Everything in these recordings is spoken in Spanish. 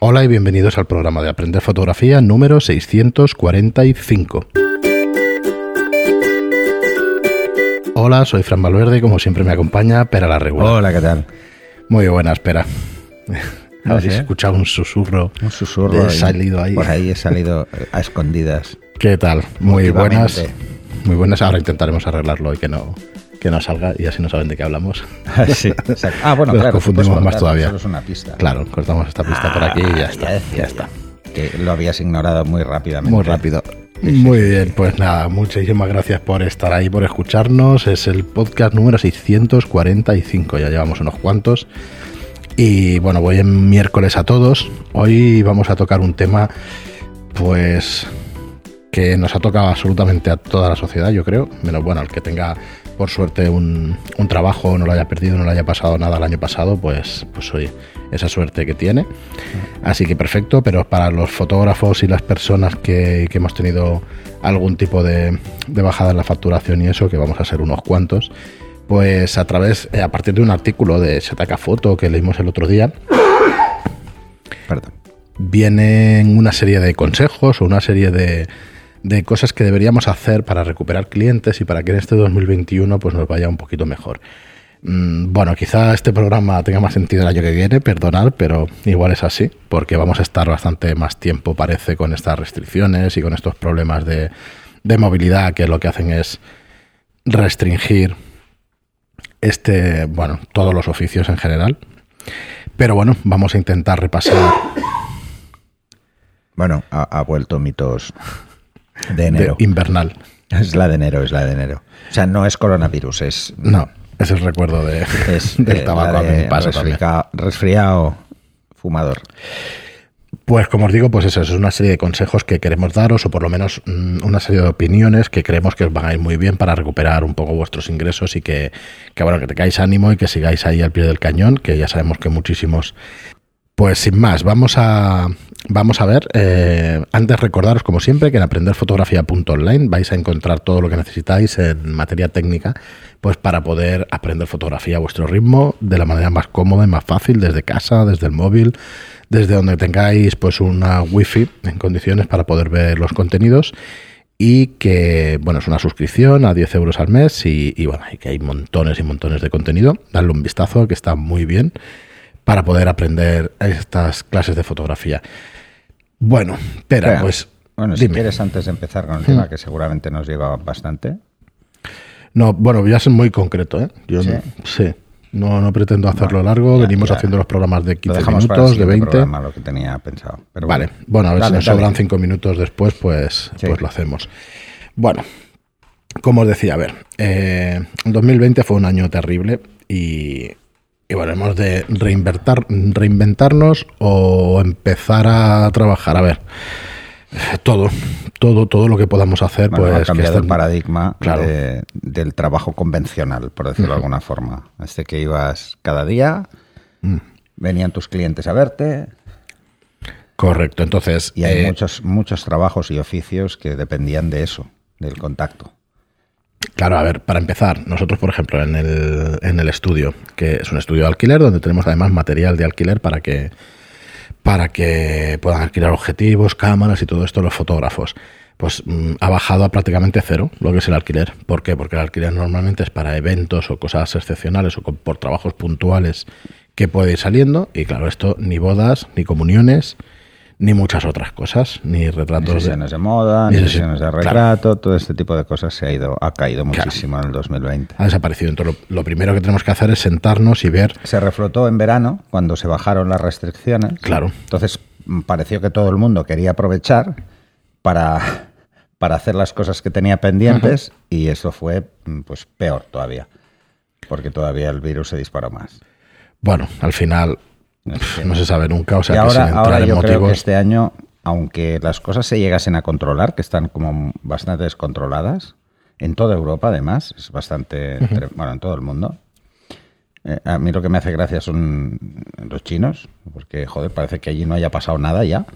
Hola y bienvenidos al programa de Aprender Fotografía número 645. Hola, soy Fran Valverde como siempre me acompaña Pera la Regular. Hola, ¿qué tal? Muy buena, espera. No Habéis escuchado un susurro. Un susurro. He salido ahí. Por ahí he salido a escondidas. ¿Qué tal? Muy buenas. Muy buenas. Ahora intentaremos arreglarlo y que no, que no salga y así no saben de qué hablamos. sí, exacto. Ah, bueno, Nos claro. confundimos tú puedes más todavía. Solo es una pista. Claro, cortamos esta pista por aquí y ya Ah, está. decía Ya está. Que lo habías ignorado muy rápidamente. Muy rápido. Muy bien, pues nada, muchísimas gracias por estar ahí, por escucharnos. Es el podcast número 645, ya llevamos unos cuantos. Y bueno, voy en miércoles a todos. Hoy vamos a tocar un tema, pues, que nos ha tocado absolutamente a toda la sociedad, yo creo. Menos bueno, el que tenga por suerte un, un trabajo, no lo haya perdido, no le haya pasado nada el año pasado, pues, pues oye, esa suerte que tiene. Así que perfecto, pero para los fotógrafos y las personas que, que hemos tenido algún tipo de, de bajada en la facturación y eso, que vamos a ser unos cuantos, pues a través, eh, a partir de un artículo de Shataka Foto que leímos el otro día, Perdón. vienen una serie de consejos o una serie de, de cosas que deberíamos hacer para recuperar clientes y para que en este 2021 pues nos vaya un poquito mejor. Mm, Bueno, quizá este programa tenga más sentido el año que viene, perdonad, pero igual es así, porque vamos a estar bastante más tiempo, parece, con estas restricciones y con estos problemas de, de movilidad que lo que hacen es restringir este, bueno, todos los oficios en general. Pero bueno, vamos a intentar repasar Bueno, ha, ha vuelto mitos de de enero. invernal. Es la de enero, es la de enero. O sea, no es coronavirus, es. No, es el recuerdo de, Es del tabaco. A también. resfrica- resfriado fumador. Pues como os digo, pues eso es una serie de consejos que queremos daros o por lo menos mm, una serie de opiniones que creemos que os van a ir muy bien para recuperar un poco vuestros ingresos y que, que bueno, que tengáis ánimo y que sigáis ahí al pie del cañón, que ya sabemos que muchísimos Pues sin más, vamos a, vamos a ver. eh, antes recordaros, como siempre, que en aprenderfotografía.online vais a encontrar todo lo que necesitáis en materia técnica, pues para poder aprender fotografía a vuestro ritmo de la manera más cómoda y más fácil, desde casa, desde el móvil, desde donde tengáis pues una wifi en condiciones para poder ver los contenidos y que bueno es una suscripción a 10 euros al mes y, bueno y que hay montones y montones de contenido darle un vistazo que está muy bien para poder aprender estas clases de fotografía bueno espera pues Bueno, si dime. Quieres, antes de empezar con el tema, que seguramente nos lleva bastante. no bueno voy a ser muy concreto ¿eh? yo ¿Sí? no, sí no, no pretendo hacerlo Bueno, largo ya, venimos ya. haciendo los programas de Lo 15 dejamos para el minutos de siguiente 20 programa, lo que tenía pensado. Pero Vale, bueno, a ver Dale, si nos dale. sobran cinco minutos después, pues, Sí. pues lo hacemos. Bueno, como os decía, a ver, eh, 2020 fue un año terrible y, y hemos de reinventar, reinventarnos o empezar a trabajar. A ver, todo, todo, todo lo que podamos hacer, Bueno, pues ha que cambiado el paradigma Claro. de- del trabajo convencional, por decirlo de alguna forma. Este que ibas cada día, Mm. venían tus clientes a verte, Correcto, entonces, y hay eh, muchos, muchos trabajos y oficios que dependían de eso, del contacto. Claro, a ver, para empezar, nosotros, por ejemplo, en el, en el estudio, que es un estudio de alquiler, donde tenemos además material de alquiler para que, para que puedan alquilar objetivos, cámaras y todo esto los fotógrafos, pues mm, ha bajado a prácticamente cero lo que es el alquiler. ¿Por qué? Porque el alquiler normalmente es para eventos o cosas excepcionales o por trabajos puntuales que puede ir saliendo. Y claro, esto ni bodas, ni comuniones, ni muchas otras cosas, ni Ni retratos de, sesiones de moda, Ni ni sesi- sesiones de claro. retrato, todo este tipo de cosas se ha ido, ha caído Claro. muchísimo en el 2020. ha desaparecido. Entonces, lo, lo primero que tenemos que hacer es sentarnos y ver Se reflotó en verano, cuando se bajaron las restricciones. Claro. Entonces mm, pareció que todo el mundo quería aprovechar para, para hacer las cosas que tenía pendientes y eso fue mm, pues peor todavía, porque todavía el virus se disparó más. Bueno, al final no se sabe nunca, o sea y que ahora, sin ahora en yo creo que este año, aunque las cosas se llegasen a controlar, que están como bastante descontroladas, en toda Europa además, es bastante, bueno, en todo el mundo. Eh, a mí lo que me hace gracia son los chinos, porque joder, parece que allí no haya pasado nada ya.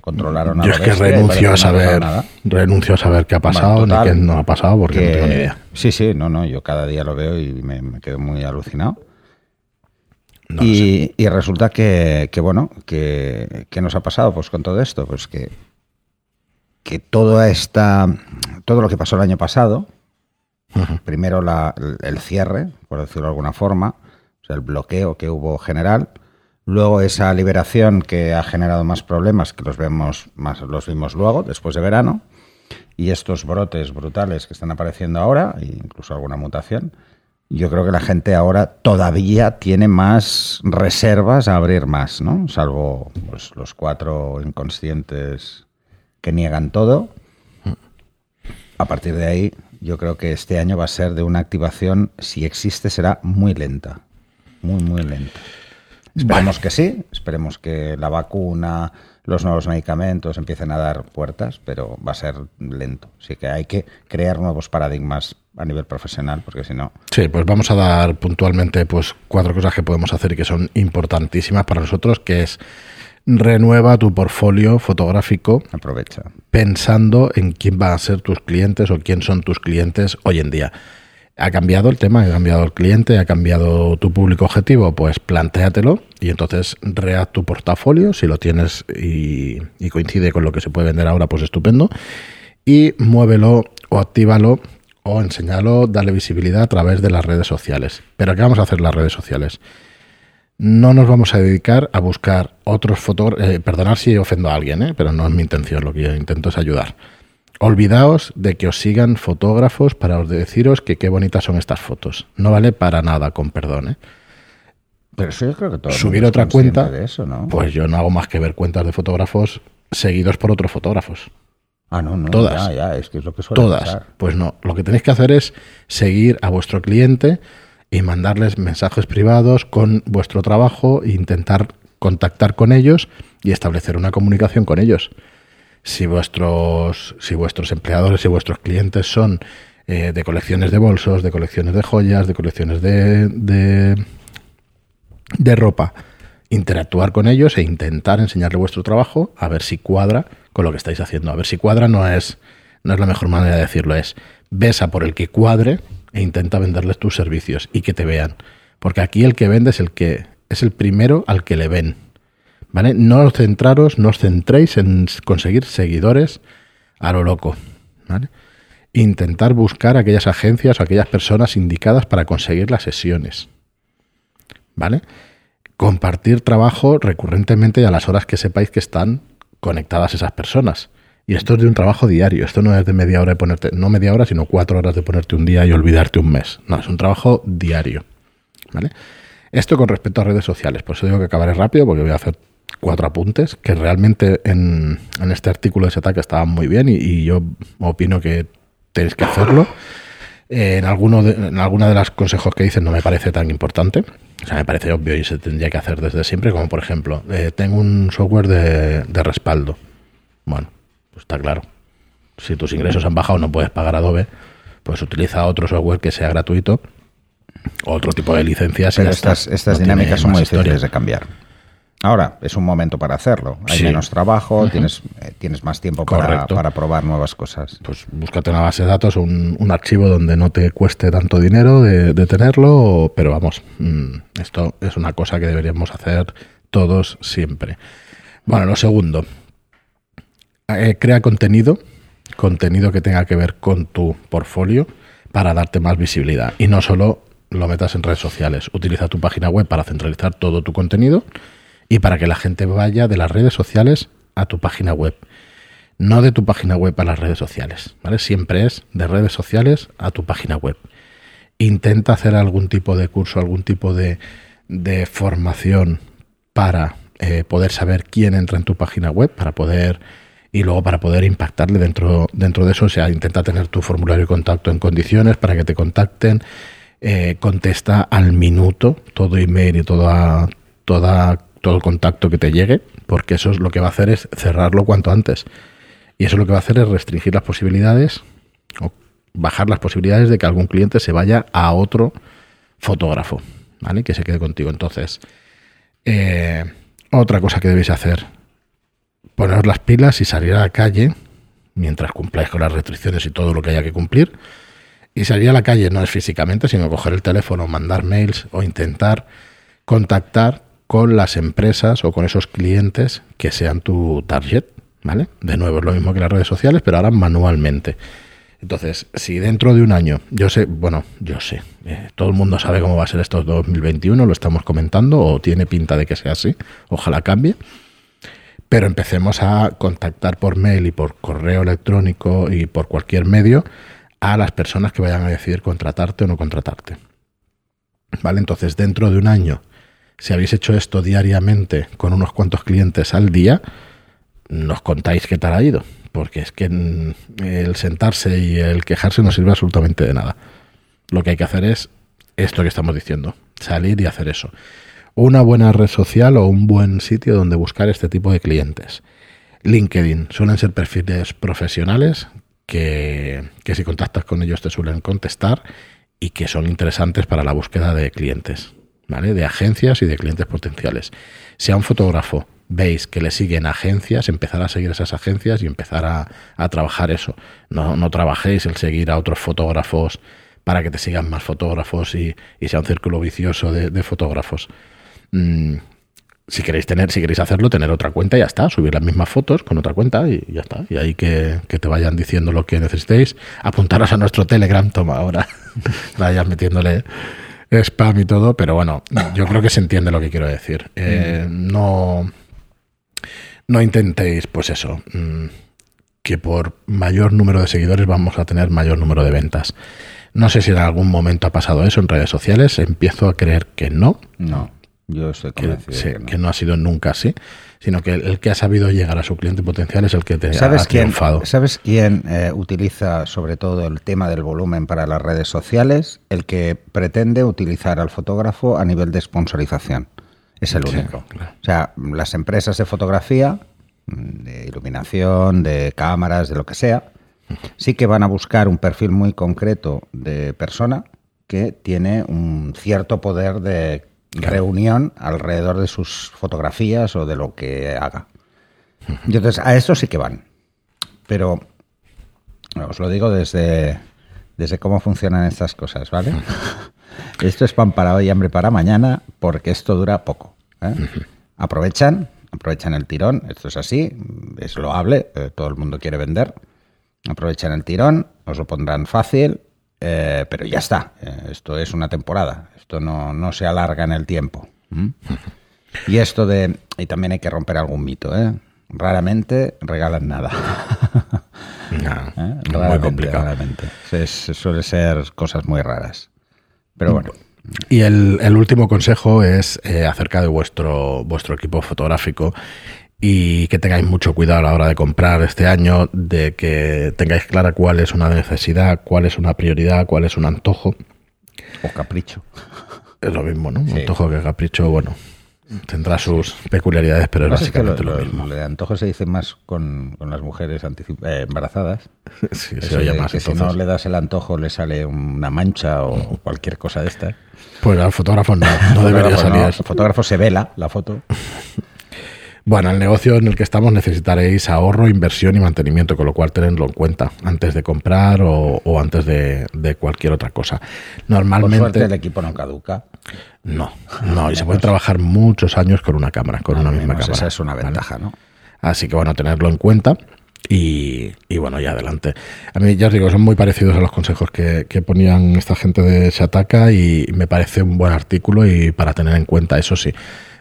Controlaron a Yo es que renuncio a no saber, renuncio a saber qué ha pasado Bueno, total, ni qué no ha pasado porque no tengo ni idea. Sí, sí, no, no, yo cada día lo veo y me, me quedo muy alucinado. Y, resulta que, bueno, que, nos ha pasado pues con todo esto? Pues que, que toda esta, todo lo que pasó el año pasado, primero el cierre, por decirlo de alguna forma, o sea, el bloqueo que hubo general, luego esa liberación que ha generado más problemas, que los vemos más, los vimos luego, después de verano, y estos brotes brutales que están apareciendo ahora, e incluso alguna mutación, yo creo que la gente ahora todavía tiene más reservas a abrir más, ¿no? Salvo pues, los cuatro inconscientes que niegan todo. A partir de ahí, yo creo que este año va a ser de una activación, si existe, será muy lenta. Muy, muy lenta. Esperemos que sí, esperemos que la vacuna, los nuevos medicamentos empiecen a dar puertas, pero va a ser lento. Así que hay que crear nuevos paradigmas a nivel profesional, porque si no... Sí, pues vamos a dar puntualmente pues cuatro cosas que podemos hacer y que son importantísimas para nosotros, que es renueva tu portfolio fotográfico. Aprovecha. Pensando en quién van a ser tus clientes o quién son tus clientes hoy en día. ¿Ha cambiado el tema? ¿Ha cambiado el cliente? ¿Ha cambiado tu público objetivo? Pues plantéatelo y entonces rea tu portafolio. Si lo tienes y, coincide con lo que se puede vender ahora, pues estupendo. Y muévelo o actívalo o enséñalo, dale visibilidad a través de las redes sociales. ¿Pero qué vamos a hacer las redes sociales? No nos vamos a dedicar a buscar otros fotógrafos. Eh, perdonad si ofendo a alguien, ¿eh? pero no es mi intención. Lo que yo intento es ayudar Olvidaos de que os sigan fotógrafos para deciros que qué bonitas son estas fotos. No vale para nada, con perdón. ¿eh? Pero eso yo creo que todo Subir otra cuenta, de eso, ¿no? pues yo no hago más que ver cuentas de fotógrafos seguidos por otros fotógrafos. Ah, no, no. Todas. Ya, ya, es que es lo que suele Todas. Pues no. Lo que tenéis que hacer es seguir a vuestro cliente y mandarles mensajes privados con vuestro trabajo e intentar contactar con ellos y establecer una comunicación con ellos si vuestros, si vuestros empleadores y vuestros clientes son eh, de colecciones de bolsos, de colecciones de joyas, de colecciones de, de, ropa, interactuar con ellos e intentar enseñarle vuestro trabajo a ver si cuadra con lo que estáis haciendo. A ver si cuadra no es, no es la mejor manera de decirlo, es besa por el que cuadre e intenta venderles tus servicios y que te vean. Porque aquí el que vende es el que es el primero al que le ven. ¿Vale? No os centraros, no os centréis en conseguir seguidores a lo loco. ¿vale? Intentar buscar aquellas agencias o aquellas personas indicadas para conseguir las sesiones. ¿Vale? Compartir trabajo recurrentemente y a las horas que sepáis que están conectadas esas personas. Y esto es de un trabajo diario. Esto no es de media hora de ponerte, no media hora, sino cuatro horas de ponerte un día y olvidarte un mes. No, es un trabajo diario. ¿Vale? Esto con respecto a redes sociales. Por eso digo que acabaré rápido porque voy a hacer cuatro apuntes que realmente en, este artículo de ataque estaban muy bien y, yo opino que tenéis que hacerlo. en, alguno de, en alguna de las consejos que dicen no me parece tan importante. O sea, me parece obvio y se tendría que hacer desde siempre, como por ejemplo, eh, tengo un software de, de respaldo. Bueno, pues está claro. Si tus ingresos han bajado no puedes pagar Adobe, pues utiliza otro software que sea gratuito, otro tipo de licencias. Pero estas, estas dinámicas son muy difíciles de cambiar. Ahora es un momento para hacerlo. Hay menos trabajo, tienes, eh, tienes más tiempo para, para, probar nuevas cosas. Pues búscate una base de datos, un, un archivo donde no te cueste tanto dinero de, tenerlo, pero vamos, mm, esto es una cosa que deberíamos hacer todos siempre. Bueno, lo segundo, eh, crea contenido, contenido que tenga que ver con tu portfolio para darte más visibilidad y no solo lo metas en redes sociales. Utiliza tu página web para centralizar todo tu contenido y para que la gente vaya de las redes sociales a tu página web. No de tu página web a las redes sociales, ¿vale? Siempre es de redes sociales a tu página web. Intenta hacer algún tipo de curso, algún tipo de, de formación para eh, poder saber quién entra en tu página web, para poder y luego para poder impactarle dentro, dentro de eso, o sea, intenta tener tu formulario de contacto en condiciones para que te contacten, eh, contesta al minuto todo email y toda, toda todo el contacto que te llegue, porque eso es lo que va a hacer es cerrarlo cuanto antes. Y eso lo que va a hacer es restringir las posibilidades o bajar las posibilidades de que algún cliente se vaya a otro fotógrafo, ¿vale? Que se quede contigo. Entonces, eh, otra cosa que debéis hacer, poneros las pilas y salir a la calle mientras cumpláis con las restricciones y todo lo que haya que cumplir. Y salir a la calle no es físicamente, sino coger el teléfono, mandar mails o intentar contactar con las empresas o con esos clientes que sean tu target, ¿vale? De nuevo, es lo mismo que las redes sociales, pero ahora manualmente. Entonces, si dentro de un año, yo sé, bueno, yo sé, eh, todo el mundo sabe cómo va a ser esto 2021, lo estamos comentando, o tiene pinta de que sea así, ojalá cambie, pero empecemos a contactar por mail y por correo electrónico y por cualquier medio a las personas que vayan a decidir contratarte o no contratarte. ¿Vale? Entonces, dentro de un año, si habéis hecho esto diariamente con unos cuantos clientes al día, nos contáis qué tal ha ido porque es que el sentarse y el quejarse no sirve absolutamente de nada. Lo que hay que hacer es esto que estamos diciendo, salir y hacer eso. Una buena red social o un buen sitio donde buscar este tipo de clientes. LinkedIn suelen ser perfiles profesionales que, que si contactas con ellos te suelen contestar y que son interesantes para la búsqueda de clientes, ¿vale? De agencias y de clientes potenciales. Sea un fotógrafo, veis que le siguen agencias, empezar a seguir esas agencias y empezar a, trabajar eso. No, no, trabajéis el seguir a otros fotógrafos para que te sigan más fotógrafos y, sea un círculo vicioso de, fotógrafos. Mm, si queréis tener, si queréis hacerlo, tener otra cuenta y ya está, subir las mismas fotos con otra cuenta y ya está. Y ahí que, te vayan diciendo lo que necesitéis. Apuntaros a nuestro Telegram, toma ahora. Vayan metiéndole spam y todo, pero bueno, yo creo que se entiende lo que quiero decir. Eh, mm. no no intentéis, pues eso, mm, que por mayor número de seguidores vamos a tener mayor número de ventas. No sé si en algún momento ha pasado eso en redes sociales, empiezo a creer que no. No, yo estoy convencido que, no. ha sido nunca así, sino que el, que ha sabido llegar a su cliente potencial es el que te ¿Sabes ha quién, ¿Sabes quién eh, utiliza sobre todo el tema del volumen para las redes sociales? El que pretende utilizar al fotógrafo a nivel de sponsorización. Es el único. O sea, las empresas de fotografía, de iluminación, de cámaras, de lo que sea, sí que van a buscar un perfil muy concreto de persona que tiene un cierto poder de reunión alrededor de sus fotografías o de lo que haga. Y entonces, a eso sí que van. Pero os lo digo desde, desde cómo funcionan estas cosas, ¿vale? Esto es pan para hoy, hambre para mañana, porque esto dura poco. ¿eh? Aprovechan, aprovechan el tirón, esto es así, es loable, eh, todo el mundo quiere vender. Aprovechan el tirón, os lo pondrán fácil, eh, pero ya está. esto es una temporada, esto no, se alarga en el tiempo. Y esto de. Y también hay que romper algún mito, ¿eh? Raramente regalan nada. muy complicado. suele ser cosas muy raras. Pero bueno. Y el, último consejo es eh, acerca de vuestro, vuestro equipo fotográfico y que tengáis mucho cuidado a la hora de comprar este año, de que tengáis clara cuál es una necesidad, cuál es una prioridad, cuál es un antojo. O capricho. Es lo mismo, ¿no? Un antojo que capricho, bueno, Tendrá sus peculiaridades, pero es básicamente lo, mismo. Lo de antojo se dice más con, las mujeres eh, embarazadas. sí, se oye más. Que si no le das el antojo le sale una mancha o cualquier cosa de esta. Pues al fotógrafo no, no debería salir. El fotógrafo se vela la foto. Bueno, el negocio en el que estamos necesitaréis ahorro, inversión y mantenimiento, con lo cual tenedlo en cuenta antes de comprar o, antes de, cualquier otra cosa. Normalmente. Por suerte el equipo no caduca. No, no, y se puede trabajar muchos años con una cámara, con una misma cámara. Esa es una ventaja, ¿no? Así que bueno, tenerlo en cuenta. Y, bueno, ya adelante. A mí ya os digo, son muy parecidos a los consejos que, que, ponían esta gente de Shataka y me parece un buen artículo y para tener en cuenta, eso sí,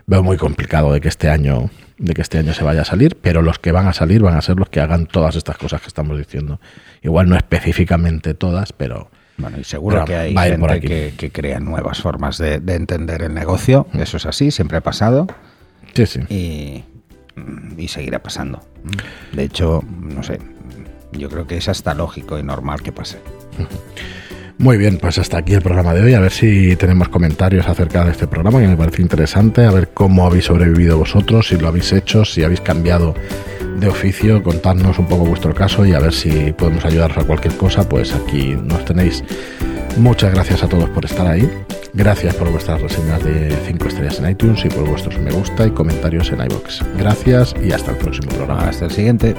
veo muy complicado de que este año de que este año se vaya a salir, pero los que van a salir van a ser los que hagan todas estas cosas que estamos diciendo. Igual no específicamente todas, pero... Bueno, y seguro que hay gente que, que, crea nuevas formas de, entender el negocio. Mm. Eso es así, siempre ha pasado. Sí, sí. Y, y seguirá pasando. De hecho, no sé, yo creo que es hasta lógico y normal que pase. Muy bien, pues hasta aquí el programa de hoy. A ver si tenemos comentarios acerca de este programa, que me parece interesante. A ver cómo habéis sobrevivido vosotros, si lo habéis hecho, si habéis cambiado de oficio, contadnos un poco vuestro caso y a ver si podemos ayudaros a cualquier cosa. Pues aquí nos tenéis. Muchas gracias a todos por estar ahí. Gracias por vuestras reseñas de 5 estrellas en iTunes y por vuestros me gusta y comentarios en iBox. Gracias y hasta el próximo programa. Hasta el siguiente.